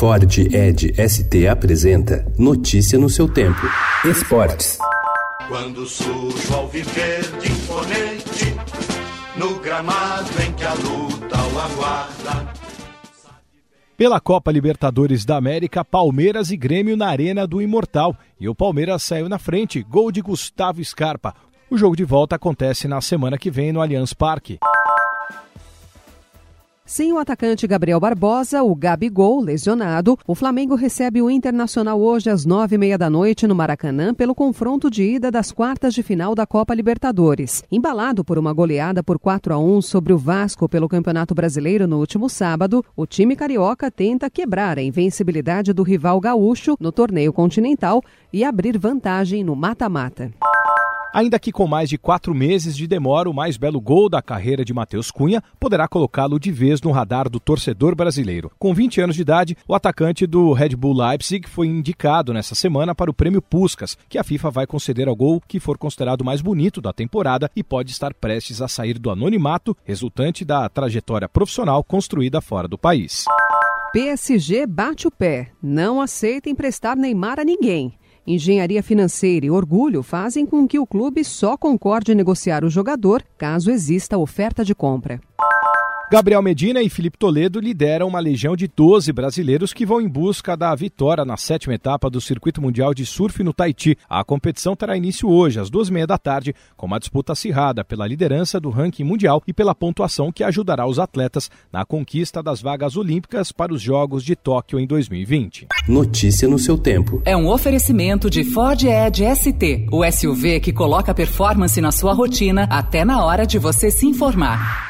Ford Ed ST apresenta Notícia no seu tempo. Esportes. Quando surge ao viver de imponente, no gramado em que a luta o aguarda. Pela Copa Libertadores da América, Palmeiras e Grêmio na Arena do Imortal. E o Palmeiras saiu na frente, gol de Gustavo Scarpa. O jogo de volta acontece na semana que vem no Allianz Parque. Sem o atacante Gabriel Barbosa, o Gabigol, lesionado, o Flamengo recebe o Internacional hoje às nove e meia da noite no Maracanã pelo confronto de ida das quartas de final da Copa Libertadores. Embalado por uma goleada por 4 a 1 sobre o Vasco pelo Campeonato Brasileiro no último sábado, o time carioca tenta quebrar a invencibilidade do rival gaúcho no torneio continental e abrir vantagem no mata-mata. Ainda que com mais de quatro meses de demora, o mais belo gol da carreira de Matheus Cunha poderá colocá-lo de vez no radar do torcedor brasileiro. Com 20 anos de idade, o atacante do Red Bull Leipzig foi indicado nessa semana para o prêmio Puskas, que a FIFA vai conceder ao gol que for considerado mais bonito da temporada e pode estar prestes a sair do anonimato resultante da trajetória profissional construída fora do país. PSG bate o pé, não aceita emprestar Neymar a ninguém. Engenharia financeira e orgulho fazem com que o clube só concorde negociar o jogador caso exista oferta de compra. Gabriel Medina e Felipe Toledo lideram uma legião de 12 brasileiros que vão em busca da vitória na sétima etapa do Circuito Mundial de Surf no Tahiti. A competição terá início hoje, às duas e meia da tarde, com uma disputa acirrada pela liderança do ranking mundial e pela pontuação que ajudará os atletas na conquista das vagas olímpicas para os Jogos de Tóquio em 2020. Notícia no seu tempo. É um oferecimento de Ford Edge ST, o SUV que coloca performance na sua rotina até na hora de você se informar.